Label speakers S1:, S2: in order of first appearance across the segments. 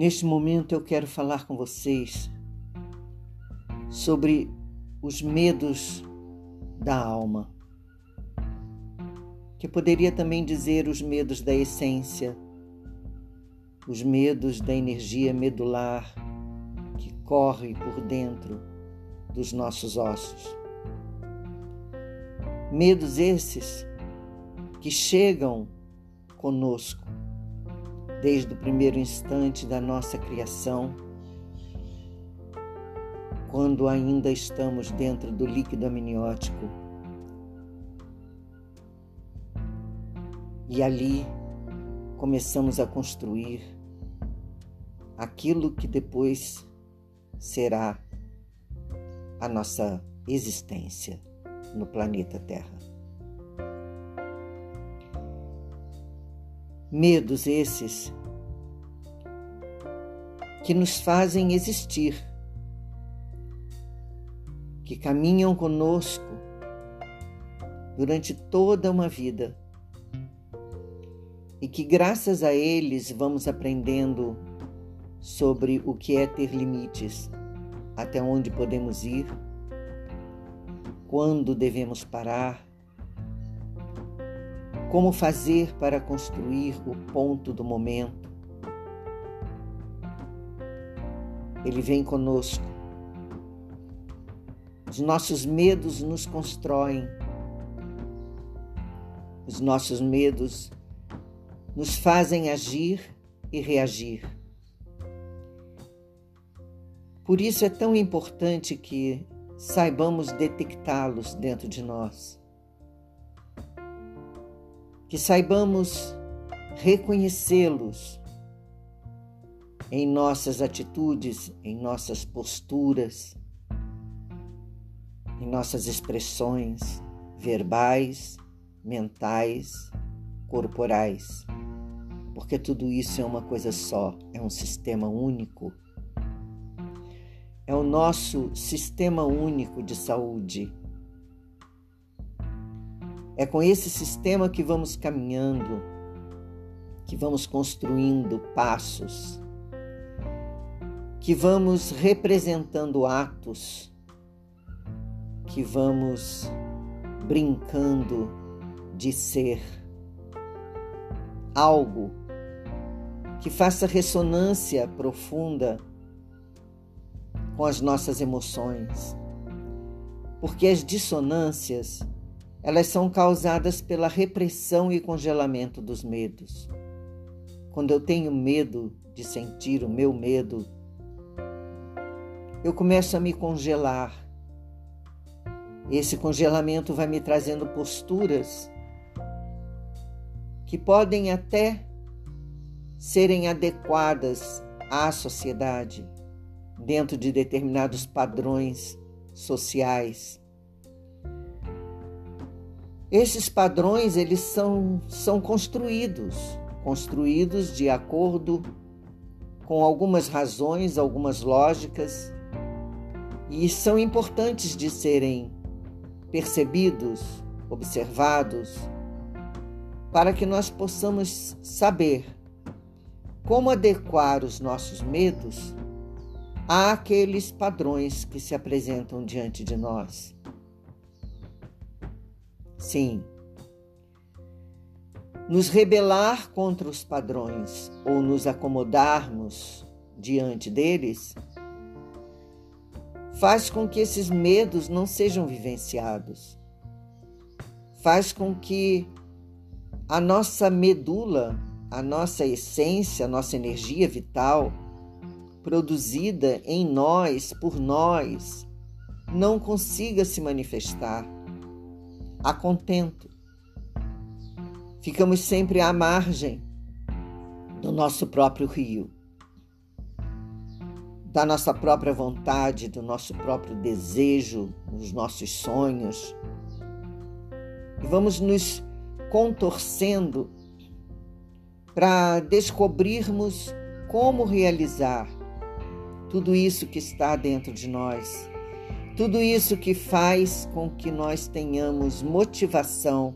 S1: Neste momento eu quero falar com vocês sobre os medos da alma, que poderia também dizer os medos da essência, os medos da energia medular que corre por dentro dos nossos ossos. Medos esses que chegam conosco desde o primeiro instante da nossa criação, quando ainda estamos dentro do líquido amniótico. E ali começamos a construir aquilo que depois será a nossa existência no planeta Terra. Medos esses que nos fazem existir, que caminham conosco durante toda uma vida. E que, graças a eles, vamos aprendendo sobre o que é ter limites, até onde podemos ir, quando devemos parar como fazer para construir o ponto do momento. Ele vem conosco. Os nossos medos nos constroem. Os nossos medos nos fazem agir e reagir. Por isso é tão importante que saibamos detectá-los dentro de nós que saibamos reconhecê-los em nossas atitudes, em nossas posturas, em nossas expressões verbais, mentais, corporais. Porque tudo isso é uma coisa só, é um sistema único. É o nosso sistema único de saúde é com esse sistema que vamos caminhando, que vamos construindo passos, que vamos representando atos, que vamos brincando de ser algo que faça ressonância profunda com as nossas emoções. Porque as dissonâncias elas são causadas pela repressão e congelamento dos medos. Quando eu tenho medo de sentir o meu medo, eu começo a me congelar. Esse congelamento vai me trazendo posturas que podem até serem adequadas à sociedade, dentro de determinados padrões sociais esses padrões eles são, são construídos, construídos de acordo com algumas razões, algumas lógicas, e são importantes de serem percebidos, observados, para que nós possamos saber como adequar os nossos medos àqueles padrões que se apresentam diante de nós. Sim. Nos rebelar contra os padrões ou nos acomodarmos diante deles faz com que esses medos não sejam vivenciados. Faz com que a nossa medula, a nossa essência, a nossa energia vital, produzida em nós, por nós, não consiga se manifestar a contento. Ficamos sempre à margem do nosso próprio rio, da nossa própria vontade, do nosso próprio desejo, dos nossos sonhos. E vamos nos contorcendo para descobrirmos como realizar tudo isso que está dentro de nós tudo isso que faz com que nós tenhamos motivação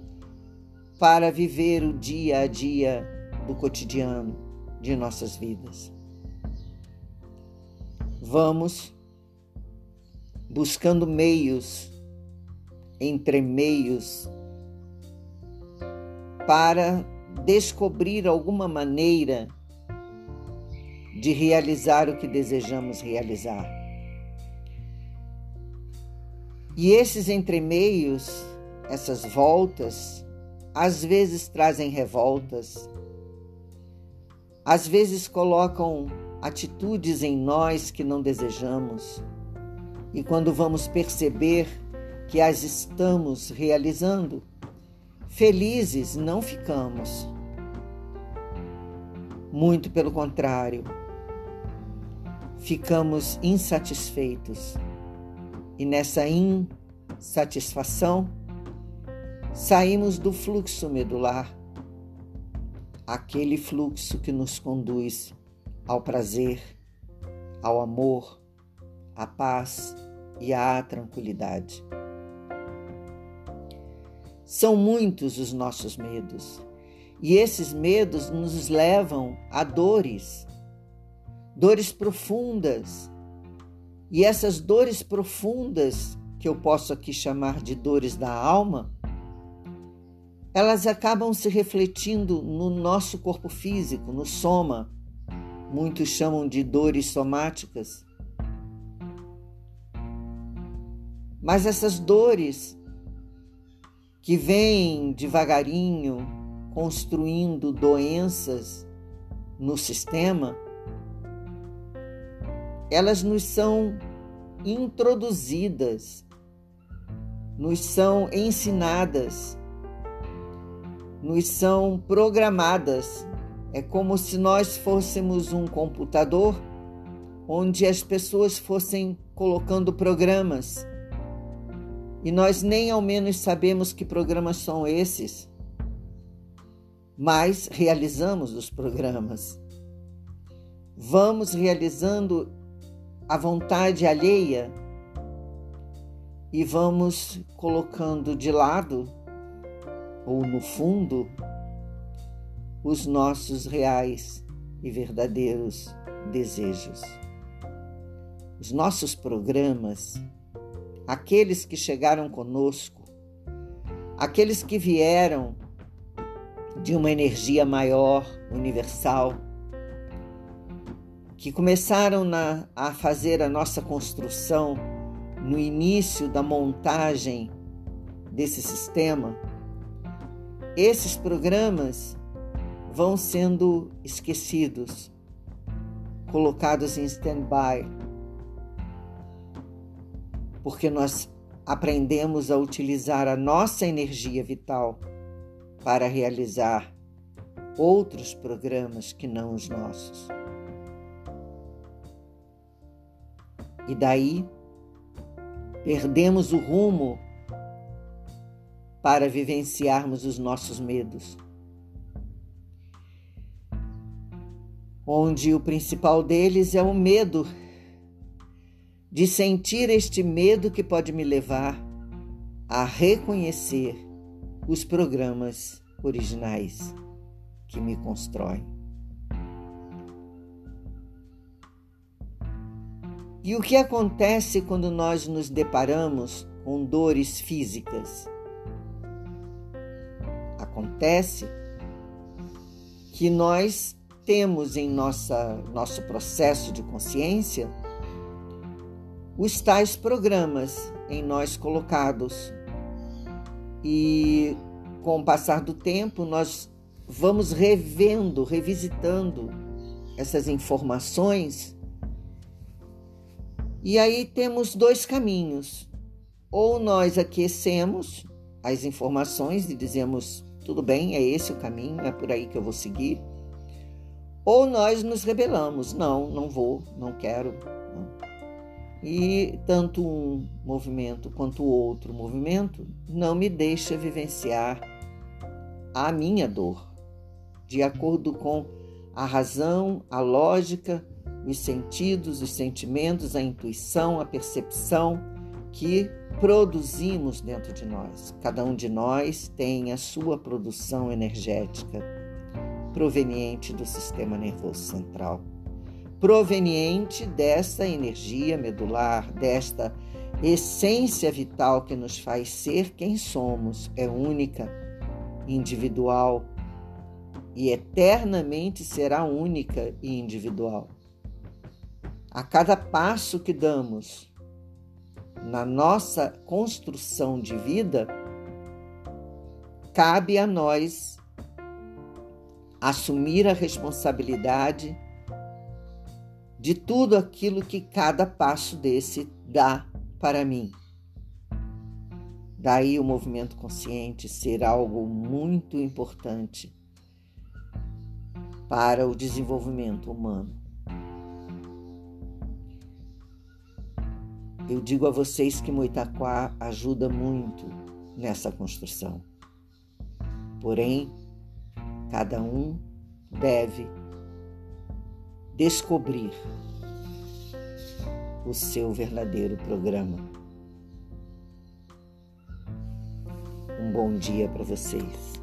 S1: para viver o dia a dia do cotidiano de nossas vidas. vamos buscando meios, entre meios, para descobrir alguma maneira de realizar o que desejamos realizar. E esses entremeios, essas voltas, às vezes trazem revoltas, às vezes colocam atitudes em nós que não desejamos. E quando vamos perceber que as estamos realizando, felizes não ficamos. Muito pelo contrário, ficamos insatisfeitos. E nessa insatisfação, saímos do fluxo medular, aquele fluxo que nos conduz ao prazer, ao amor, à paz e à tranquilidade. São muitos os nossos medos, e esses medos nos levam a dores, dores profundas. E essas dores profundas, que eu posso aqui chamar de dores da alma, elas acabam se refletindo no nosso corpo físico, no soma, muitos chamam de dores somáticas. Mas essas dores que vêm devagarinho construindo doenças no sistema, elas nos são introduzidas, nos são ensinadas, nos são programadas é como se nós fôssemos um computador onde as pessoas fossem colocando programas e nós nem ao menos sabemos que programas são esses, mas realizamos os programas. Vamos realizando a vontade alheia e vamos colocando de lado ou no fundo os nossos reais e verdadeiros desejos. Os nossos programas, aqueles que chegaram conosco, aqueles que vieram de uma energia maior, universal, que começaram na, a fazer a nossa construção no início da montagem desse sistema, esses programas vão sendo esquecidos, colocados em stand-by, porque nós aprendemos a utilizar a nossa energia vital para realizar outros programas que não os nossos. E daí perdemos o rumo para vivenciarmos os nossos medos. onde o principal deles é o medo de sentir este medo que pode me levar a reconhecer os programas originais que me constroem. E o que acontece quando nós nos deparamos com dores físicas? Acontece que nós temos em nossa, nosso processo de consciência os tais programas em nós colocados. E com o passar do tempo, nós vamos revendo, revisitando essas informações. E aí temos dois caminhos. Ou nós aquecemos as informações e dizemos: tudo bem, é esse o caminho, é por aí que eu vou seguir ou nós nos rebelamos, não, não vou, não quero. E tanto um movimento quanto o outro movimento não me deixa vivenciar a minha dor, de acordo com a razão, a lógica, os sentidos, os sentimentos, a intuição, a percepção que produzimos dentro de nós. Cada um de nós tem a sua produção energética proveniente do sistema nervoso central, proveniente desta energia medular, desta essência vital que nos faz ser quem somos. É única, individual e eternamente será única e individual. A cada passo que damos na nossa construção de vida, cabe a nós assumir a responsabilidade de tudo aquilo que cada passo desse dá para mim. Daí o movimento consciente ser algo muito importante para o desenvolvimento humano. Eu digo a vocês que Moitaquá ajuda muito nessa construção. Porém, cada um deve descobrir o seu verdadeiro programa. Um bom dia para vocês.